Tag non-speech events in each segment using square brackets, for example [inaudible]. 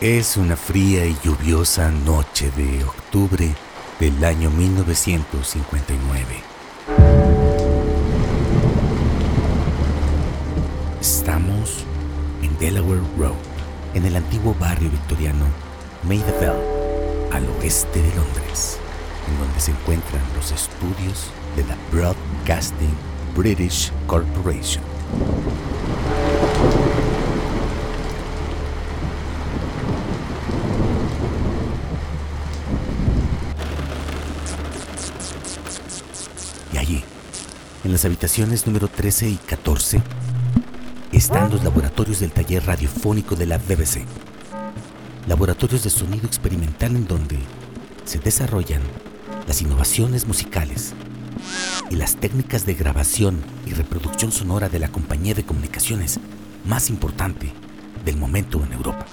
Es una fría y lluviosa noche de octubre del año 1959. Estamos en Delaware Road, en el antiguo barrio victoriano Maidaville, al oeste de Londres, en donde se encuentran los estudios de la Broadcasting British Corporation. Y allí, en las habitaciones número 13 y 14, están los laboratorios del taller radiofónico de la BBC. Laboratorios de sonido experimental en donde se desarrollan las innovaciones musicales y las técnicas de grabación y reproducción sonora de la compañía de comunicaciones más importante del momento en Europa.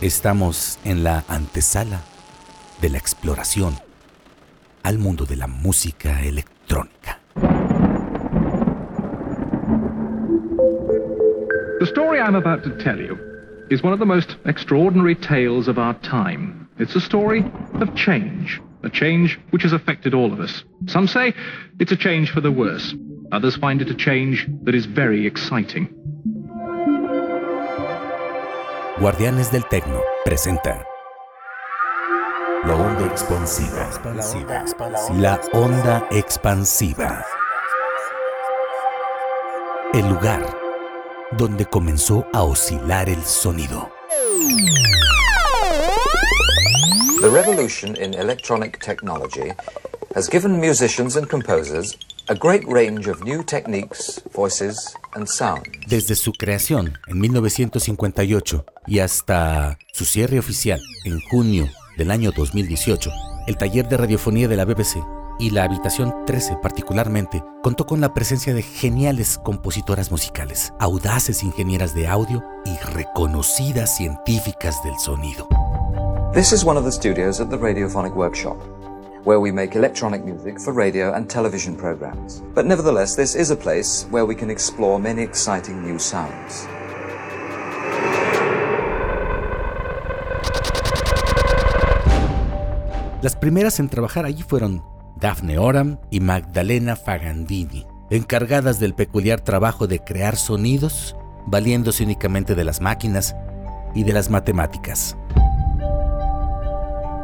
Estamos en la antesala de la exploración al mundo de la música electrónica. The story I'm about to tell you is one of the most extraordinary tales of our time. It's a story of change, a change which has affected all of us. Some say it's a change for the worse. Others find it a change that is very exciting. Guardianes del Tecno presenta La onda expansiva. La onda expansiva. El lugar donde comenzó a oscilar el sonido. The revolution in electronic technology has given musicians and composers a great range of new techniques, voices. Desde su creación en 1958 y hasta su cierre oficial en junio del año 2018, el taller de radiofonía de la BBC y la habitación 13 particularmente contó con la presencia de geniales compositoras musicales, audaces ingenieras de audio y reconocidas científicas del sonido. This is one of the studios at the Radiophonic Workshop, where we make electronic music for radio and television programs. But nevertheless, this is a place where we can explore many exciting new sounds. Las primeras en trabajar allí fueron Daphne Oram y Magdalena Fagandini, encargadas del peculiar trabajo de crear sonidos valiéndose únicamente de las máquinas y de las matemáticas.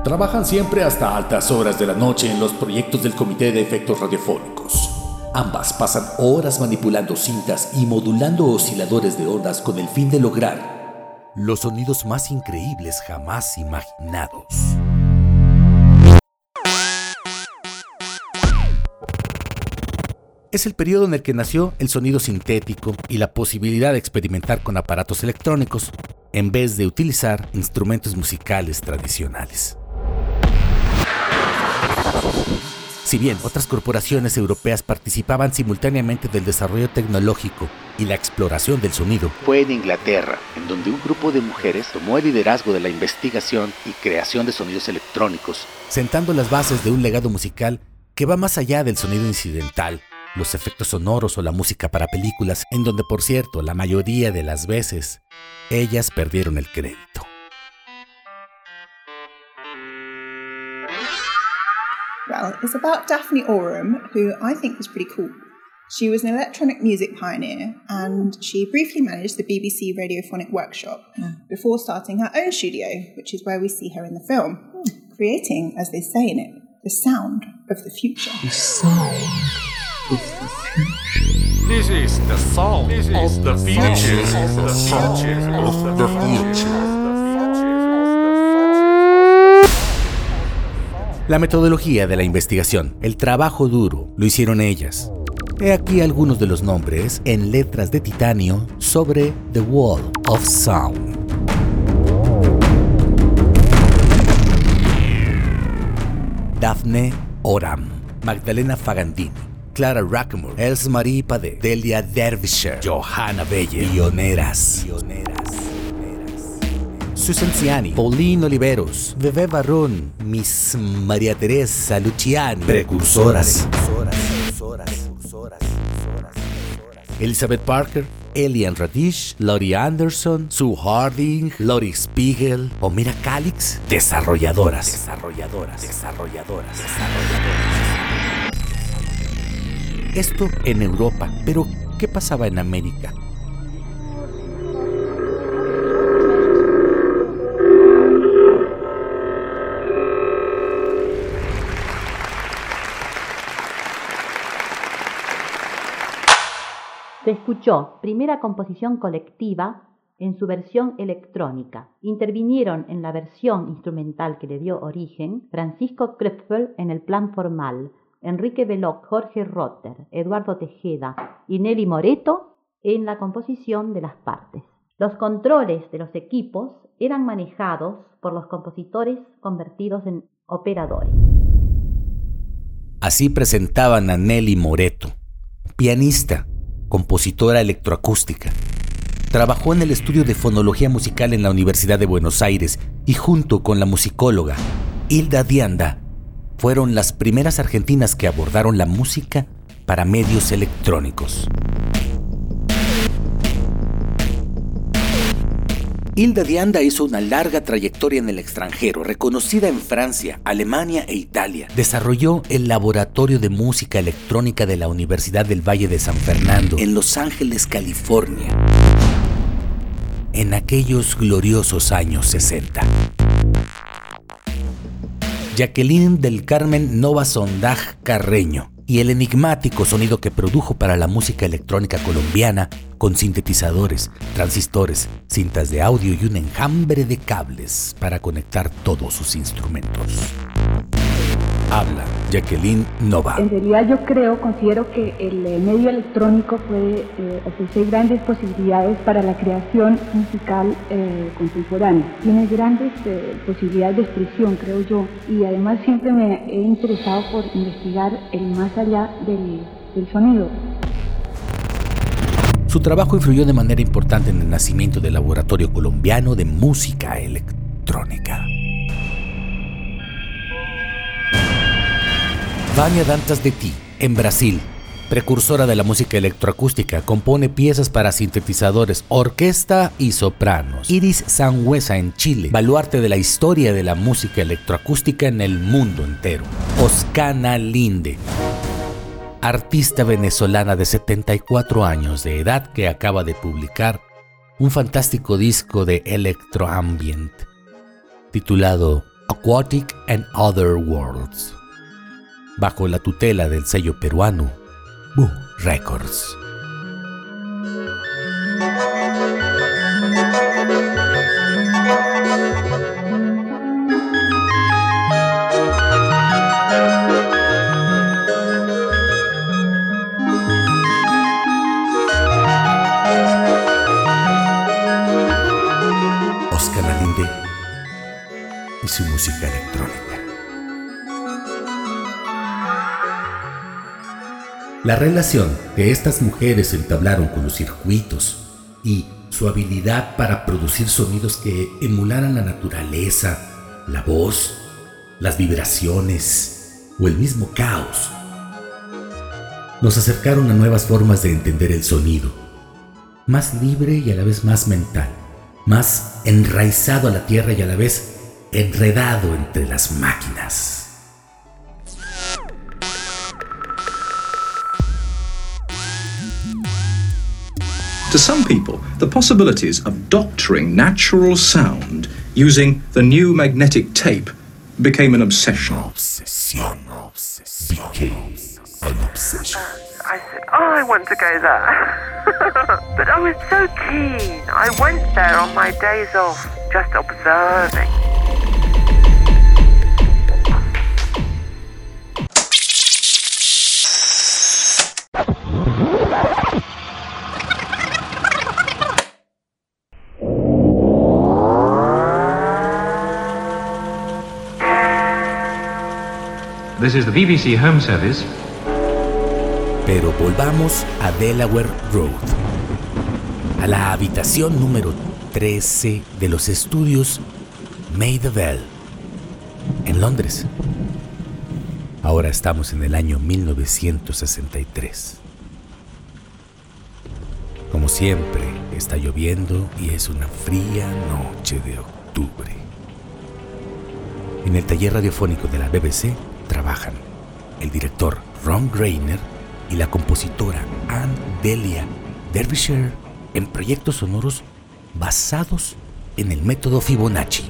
Trabajan siempre hasta altas horas de la noche en los proyectos del Comité de Efectos Radiofónicos. Ambas pasan horas manipulando cintas y modulando osciladores de ondas con el fin de lograr los sonidos más increíbles jamás imaginados. Es el periodo en el que nació el sonido sintético y la posibilidad de experimentar con aparatos electrónicos en vez de utilizar instrumentos musicales tradicionales. Si bien otras corporaciones europeas participaban simultáneamente del desarrollo tecnológico y la exploración del sonido, fue en Inglaterra, en donde un grupo de mujeres tomó el liderazgo de la investigación y creación de sonidos electrónicos, sentando las bases de un legado musical que va más allá del sonido incidental los efectos sonoros o la música para películas, en donde por cierto la mayoría de las veces ellas perdieron el crédito. Well, it's about Daphne Oram, who I think was pretty cool. She was an electronic music pioneer and hmm. she briefly managed the BBC Radiophonic Workshop hmm. before starting her own studio, which is where we see her in the film, hmm. creating, as they say in it, the sound of the future. The sound of the future. This is the sound of the future. This is The future of the future. La metodología de la investigación, el trabajo duro, lo hicieron ellas. He aquí algunos de los nombres en letras de titanio sobre The Wall of Sound. Daphne Oram, Magdalena Fagandini, Clara Rackmore, Els Marie Pade, Delia Derbyshire, Johanna Belle, Pioneras. Susan Ciani, Pauline Oliveros, Bebé Barrón, Miss María Teresa Luciani, precursoras. Elizabeth Parker, Elian Radish, Lori Anderson, Sue Harding, Lori Spiegel o Mira Calix, desarrolladoras. Desarrolladoras. Desarrolladoras. Desarrolladoras. Esto en Europa, pero ¿qué pasaba en América? Se escuchó primera composición colectiva en su versión electrónica. Intervinieron en la versión instrumental que le dio origen Francisco Krepfel en el plan formal, Enrique Veloc, Jorge Rotter, Eduardo Tejeda y Nelly Moreto en la composición de las partes. Los controles de los equipos eran manejados por los compositores convertidos en operadores. Así presentaban a Nelly Moreto, pianista, compositora electroacústica. Trabajó en el estudio de fonología musical en la Universidad de Buenos Aires y junto con la musicóloga Hilda Dianda fueron las primeras argentinas que abordaron la música para medios electrónicos. Hilda Dianda hizo una larga trayectoria en el extranjero, reconocida en Francia, Alemania e Italia. Desarrolló el Laboratorio de Música Electrónica de la Universidad del Valle de San Fernando, en Los Ángeles, California, en aquellos gloriosos años 60. Jacqueline del Carmen Nova Sondaj Carreño y el enigmático sonido que produjo para la música electrónica colombiana con sintetizadores, transistores, cintas de audio y un enjambre de cables para conectar todos sus instrumentos. Habla Jacqueline Nova. En realidad yo creo, considero que el eh, medio electrónico puede eh, ofrecer grandes posibilidades para la creación musical eh, contemporánea. Tiene grandes posibilidades de expresión, creo yo, y además siempre me he interesado por investigar el más allá del, del sonido. Su trabajo influyó de manera importante en el nacimiento del Laboratorio Colombiano de Música Electrónica. Vania Dantas de Ti, en Brasil, precursora de la música electroacústica, compone piezas para sintetizadores, orquesta y sopranos. Iris Sangüesa en Chile, baluarte de la historia de la música electroacústica en el mundo entero. Oscana Linde, artista venezolana de 74 años de edad que acaba de publicar un fantástico disco de electroambient titulado Aquatic and Other Worlds bajo la tutela del sello peruano Boo Records. La relación que estas mujeres entablaron con los circuitos y su habilidad para producir sonidos que emularan la naturaleza, la voz, las vibraciones o el mismo caos, nos acercaron a nuevas formas de entender el sonido, más libre y a la vez más mental, más enraizado a la tierra y a la vez enredado entre las máquinas. To some people, the possibilities of doctoring natural sound using the new magnetic tape became an obsession. Obsession. Became an obsession. Uh, I said, Oh, I want to go there. [laughs] but I was so keen. I went there on my days off, just observing. This is the BBC Home Service. Pero volvamos a Delaware Road, a la habitación número 13 de los estudios Maidavell, en Londres. Ahora estamos en el año 1963. Como siempre, está lloviendo y es una fría noche de octubre. En el taller radiofónico de la BBC trabajan el director Ron Grainer y la compositora Anne Delia Derbyshire en proyectos sonoros basados en el método Fibonacci.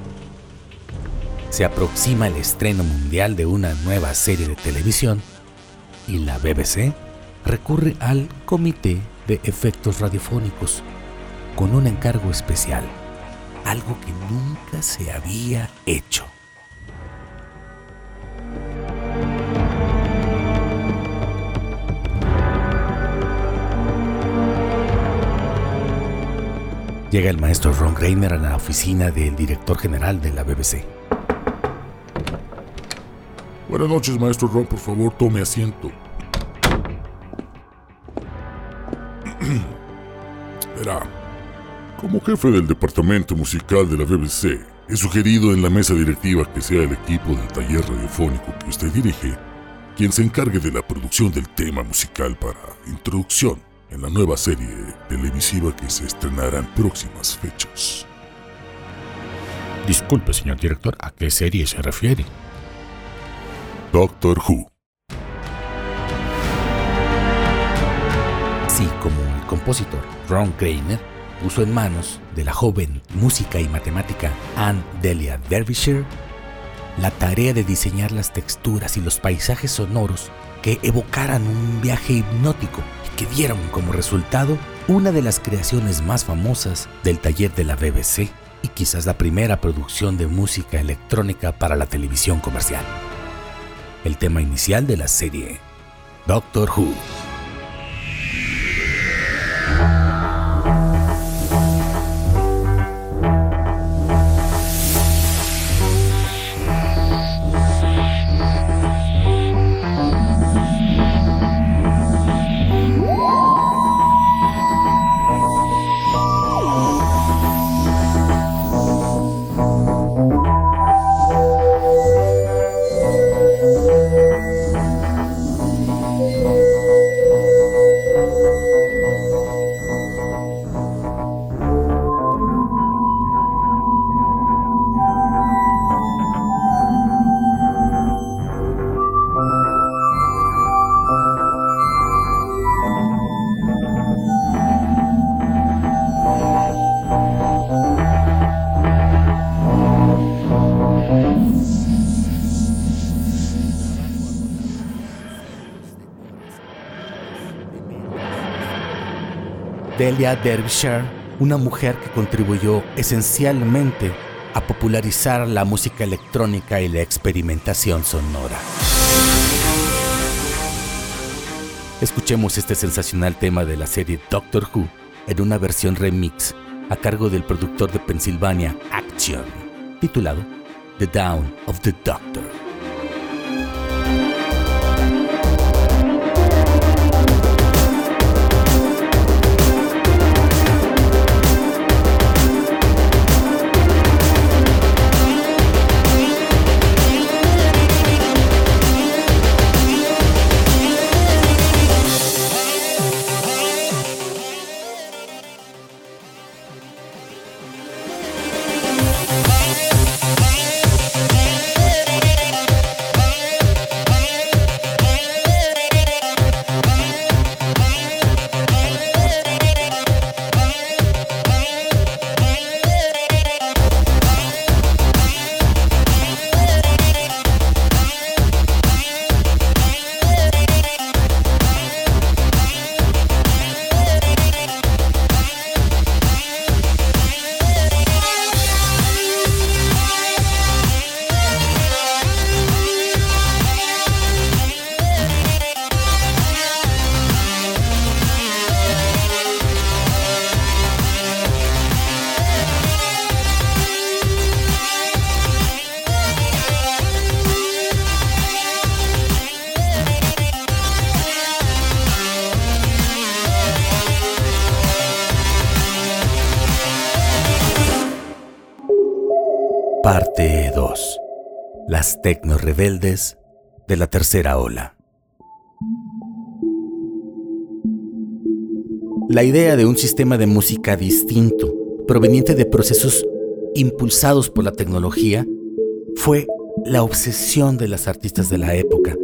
Se aproxima el estreno mundial de una nueva serie de televisión y la BBC recurre al Comité de Efectos Radiofónicos con un encargo especial, algo que nunca se había hecho. Llega el maestro Ron Greiner a la oficina del director general de la BBC. Buenas noches, maestro Ron. Por favor, tome asiento. [clears throat] Verá, como jefe del departamento musical de la BBC, he sugerido en la mesa directiva que sea el equipo del taller radiofónico que usted dirige quien se encargue de la producción del tema musical para introducción en la nueva serie televisiva que se estrenará en próximas fechas. Disculpe, señor director, ¿a qué serie se refiere? Doctor Who. Así como el compositor Ron Greiner puso en manos de la joven música y matemática Anne Delia Derbyshire la tarea de diseñar las texturas y los paisajes sonoros que evocaran un viaje hipnótico y que dieron como resultado una de las creaciones más famosas del taller de la BBC y quizás la primera producción de música electrónica para la televisión comercial. El tema inicial de la serie, Doctor Who. Delia Derbyshire, una mujer que contribuyó esencialmente a popularizar la música electrónica y la experimentación sonora. Escuchemos este sensacional tema de la serie Doctor Who en una versión remix a cargo del productor de Pennsylvania Action, titulado The Down of the Doctor. Parte 2. Las tecno rebeldes de la tercera ola. La idea de un sistema de música distinto, proveniente de procesos impulsados por la tecnología, fue la obsesión de las artistas de la época,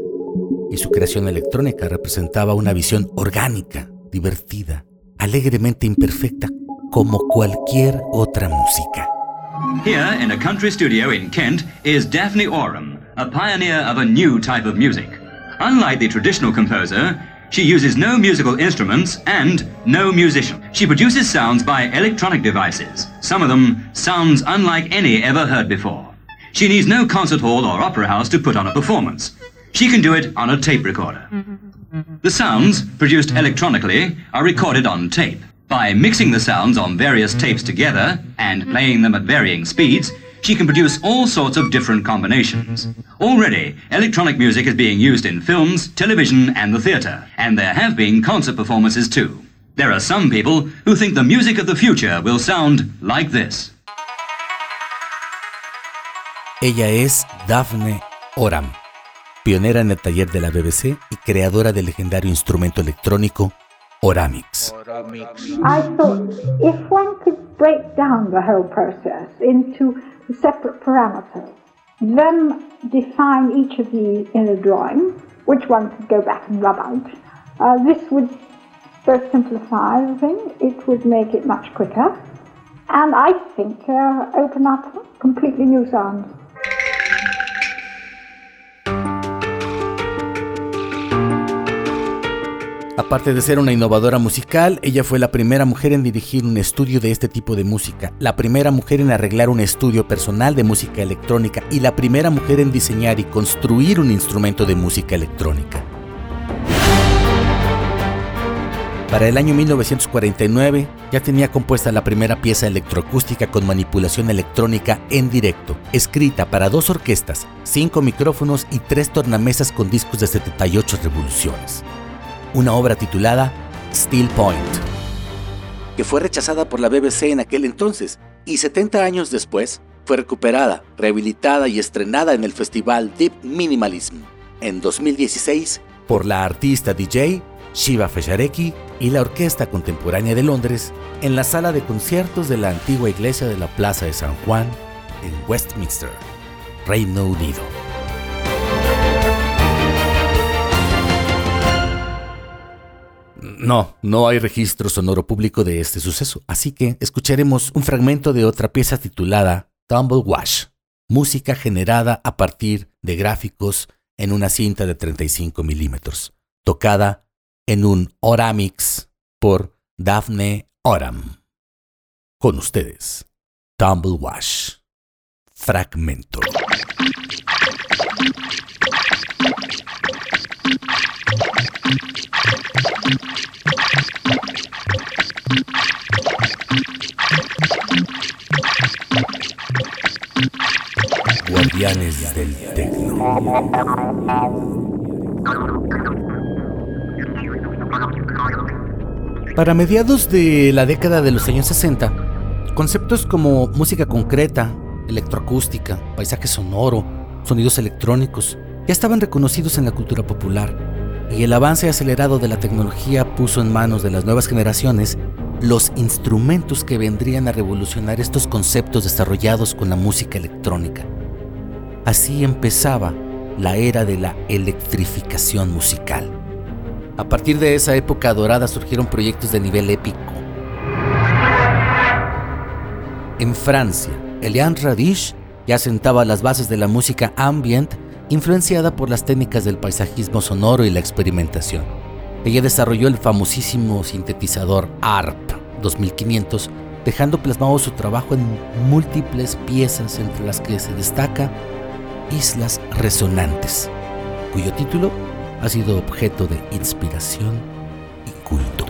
y su creación electrónica representaba una visión orgánica, divertida, alegremente imperfecta, como cualquier otra música. Here, in a country studio in Kent, is Daphne Oram, a pioneer of a new type of music. Unlike the traditional composer, she uses no musical instruments and no musician. She produces sounds by electronic devices, some of them sounds unlike any ever heard before. She needs no concert hall or opera house to put on a performance. She can do it on a tape recorder. The sounds, produced electronically, are recorded on tape. By mixing the sounds on various tapes together and playing them at varying speeds, she can produce all sorts of different combinations. Already, electronic music is being used in films, television, and the theatre, and there have been concert performances too. There are some people who think the music of the future will sound like this. Ella es Daphne Oram, pionera en el taller de la BBC y creadora del legendario instrumento electrónico Oramix. I thought if one could break down the whole process into separate parameters, then define each of these in a drawing, which one could go back and rub out, uh, this would both simplify the thing, it would make it much quicker, and I think uh, open up completely new sounds. Aparte de ser una innovadora musical, ella fue la primera mujer en dirigir un estudio de este tipo de música, la primera mujer en arreglar un estudio personal de música electrónica y la primera mujer en diseñar y construir un instrumento de música electrónica. Para el año 1949 ya tenía compuesta la primera pieza electroacústica con manipulación electrónica en directo, escrita para dos orquestas, cinco micrófonos y tres tornamesas con discos de 78 revoluciones una obra titulada Steel Point, que fue rechazada por la BBC en aquel entonces y 70 años después fue recuperada, rehabilitada y estrenada en el festival Deep Minimalism en 2016 por la artista DJ Shiva Feshareki y la Orquesta Contemporánea de Londres en la sala de conciertos de la antigua iglesia de la Plaza de San Juan en Westminster, Reino Unido. No, no hay registro sonoro público de este suceso, así que escucharemos un fragmento de otra pieza titulada Tumble Wash, música generada a partir de gráficos en una cinta de 35 milímetros, tocada en un Oramix por Daphne Oram. Con ustedes, Tumble Wash, fragmento. Guardianes del Tecno. Para mediados de la década de los años 60, conceptos como música concreta, electroacústica, paisaje sonoro, sonidos electrónicos, ya estaban reconocidos en la cultura popular, y el avance acelerado de la tecnología puso en manos de las nuevas generaciones los instrumentos que vendrían a revolucionar estos conceptos desarrollados con la música electrónica. Así empezaba la era de la electrificación musical. A partir de esa época dorada surgieron proyectos de nivel épico. En Francia, Eliane Radish ya sentaba las bases de la música ambient influenciada por las técnicas del paisajismo sonoro y la experimentación. Ella desarrolló el famosísimo sintetizador ARP 2500, dejando plasmado su trabajo en múltiples piezas entre las que se destaca Islas Resonantes, cuyo título ha sido objeto de inspiración y culto.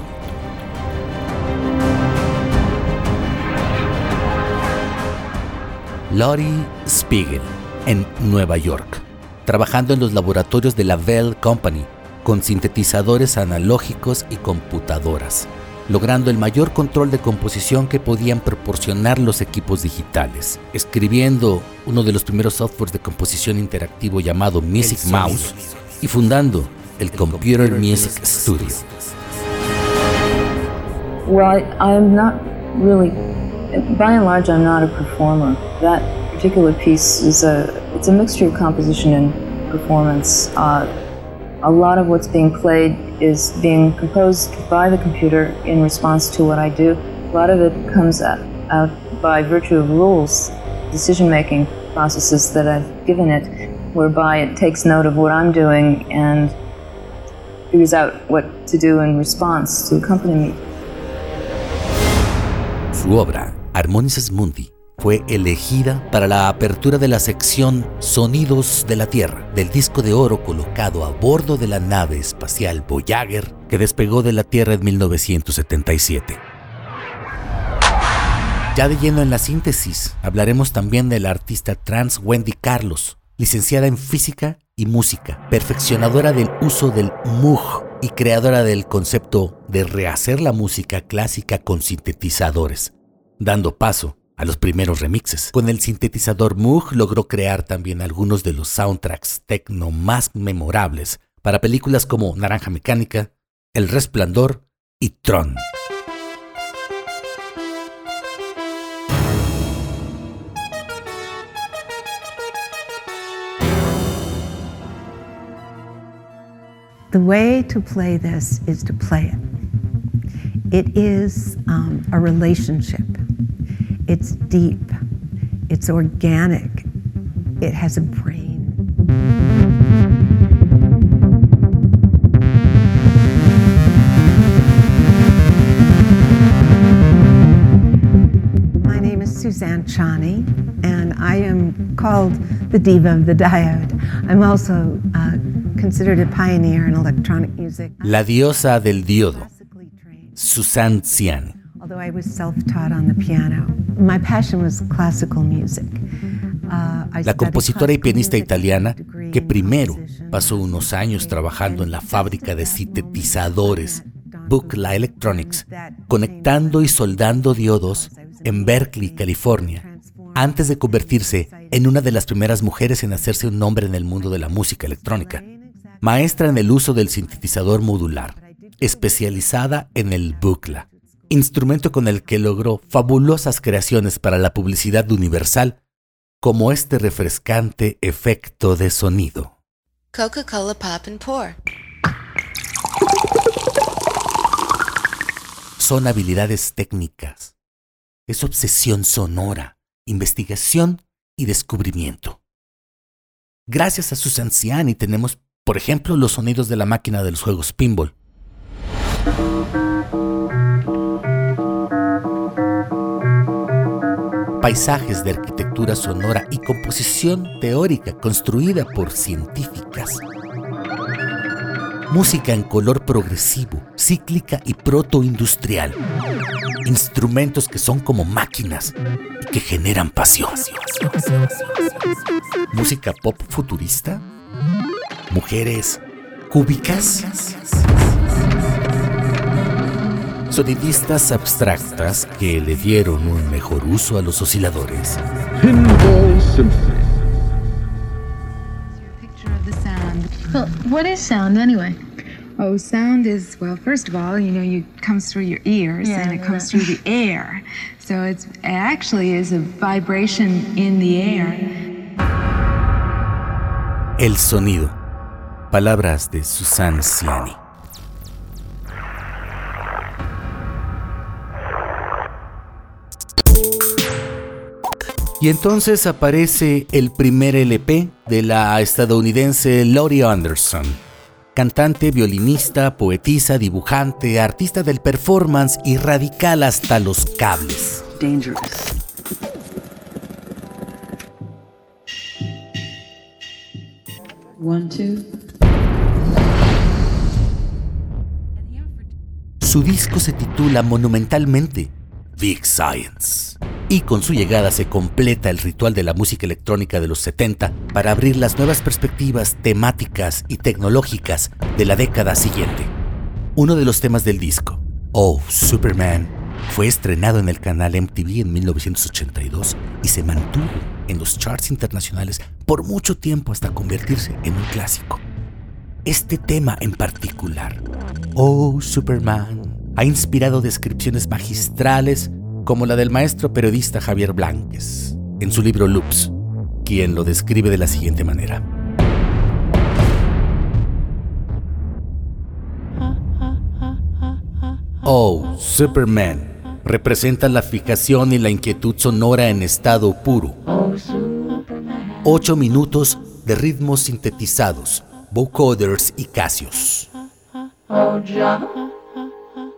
Lori Spiegel, en Nueva York, trabajando en los laboratorios de la Bell Company, con sintetizadores analógicos y computadoras, logrando el mayor control de composición que podían proporcionar los equipos digitales, escribiendo uno de los primeros softwares de composición interactivo llamado Music Mouse y fundando el Computer Music Studio. Well, I, I'm not really, by and large, I'm not a performer. That particular piece is a, it's a mixture of composition and performance. Uh, a lot of what's being played is being composed by the computer in response to what I do. A lot of it comes out, out by virtue of rules, decision-making processes that I've given it, whereby it takes note of what I'm doing and figures out what to do in response to accompany me. Su obra, Mundi, fue elegida para la apertura de la sección Sonidos de la Tierra del disco de oro colocado a bordo de la nave espacial Voyager que despegó de la Tierra en 1977. Ya de lleno en la síntesis, hablaremos también de la artista trans Wendy Carlos, licenciada en física y música, perfeccionadora del uso del Moog y creadora del concepto de rehacer la música clásica con sintetizadores, dando paso a los primeros remixes. Con el sintetizador Moog logró crear también algunos de los soundtracks techno más memorables para películas como Naranja Mecánica, El Resplandor y Tron. The way to play this is to play it. It is um, a relationship. It's deep. It's organic. It has a brain. My name is Suzanne Chani, and I am called the diva of the diode. I'm also uh, considered a pioneer in electronic music. La diosa del diodo, Suzanne Ciani. Although I was self-taught on the piano, my passion was classical music. I La compositora y pianista italiana que primero pasó unos años trabajando en la fábrica de sintetizadores Buchla Electronics, conectando y soldando diodos en Berkeley, California, antes de convertirse en una de las primeras mujeres en hacerse un nombre en el mundo de la música electrónica. Maestra en el uso del sintetizador modular, especializada en el Buchla, instrumento con el que logró fabulosas creaciones para la publicidad universal, como este refrescante efecto de sonido. Coca-Cola Pop and Pour. Son habilidades técnicas. Es obsesión sonora, investigación y descubrimiento. Gracias a Susan Ciani tenemos, por ejemplo, los sonidos de la máquina de los juegos pinball. Paisajes de arquitectura sonora y composición teórica construida por científicas. Música en color progresivo, cíclica y protoindustrial. Instrumentos que son como máquinas y que generan pasión. Música pop futurista. Mujeres cúbicas. Sonidistas abstractas que le dieron un mejor uso a los osciladores. Pinball Symphony. Well, what is sound anyway? Oh, sound is well. First of all, you know, you comes through your ears Yeah, and it comes through the air. So it's it actually is a vibration in the air. El sonido. Palabras de Susan Ciani. Y entonces aparece el primer LP de la estadounidense Lori Anderson, cantante, violinista, poetisa, dibujante, artista del performance y radical hasta los cables. Dangerous. One, two. Su disco se titula monumentalmente Big Science. Y con su llegada se completa el ritual de la música electrónica de los 70 para abrir las nuevas perspectivas temáticas y tecnológicas de la década siguiente. Uno de los temas del disco, Oh Superman, fue estrenado en el canal MTV en 1982 y se mantuvo en los charts internacionales por mucho tiempo hasta convertirse en un clásico. Este tema en particular, Oh Superman, ha inspirado descripciones magistrales como la del maestro periodista Javier Blanques en su libro Loops, quien lo describe de la siguiente manera. Oh, Superman representa la fijación y la inquietud sonora en estado puro. Ocho minutos de ritmos sintetizados, vocoders y casios.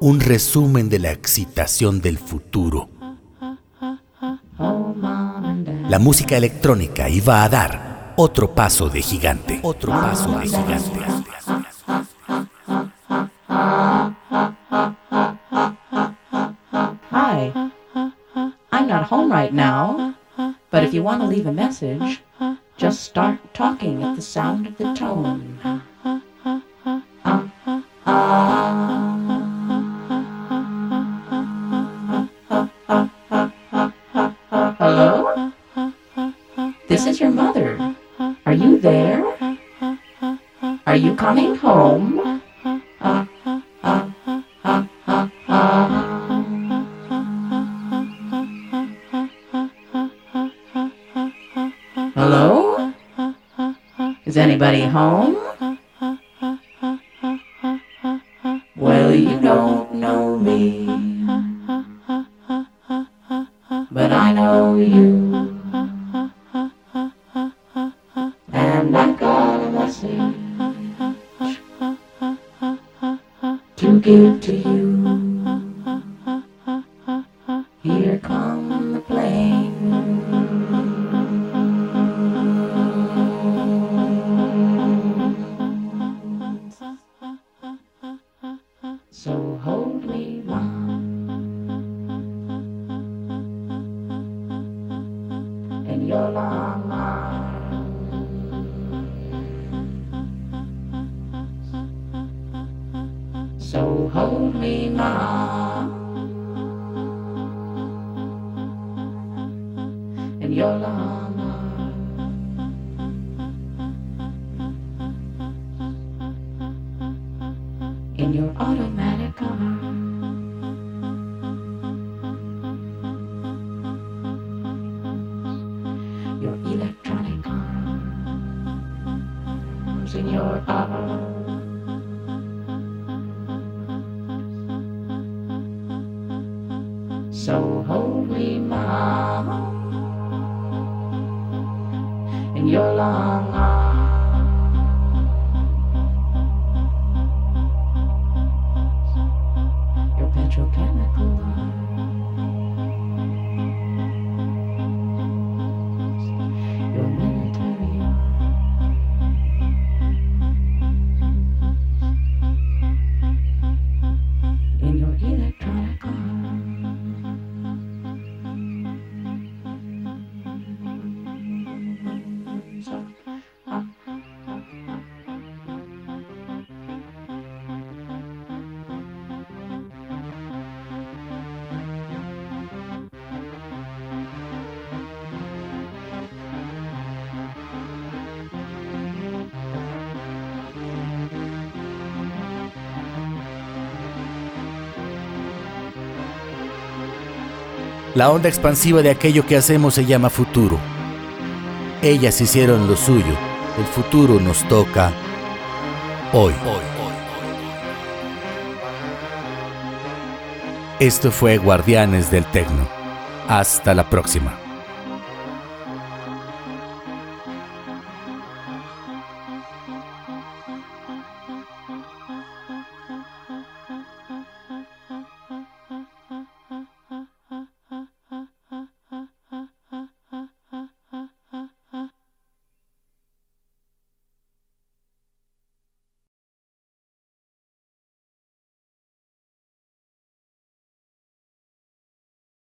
Un resumen de la excitación del futuro. La música electrónica iba a dar otro paso de gigante. Otro paso de gigante. Hi. I'm not home right now, but if you want to leave a message, just start talking at the sound of the tone. come. So hold me, mama, in your long La onda expansiva de aquello que hacemos se llama futuro. Ellas hicieron lo suyo. El futuro nos toca hoy. Esto fue Guardianes del Tecno. Hasta la próxima.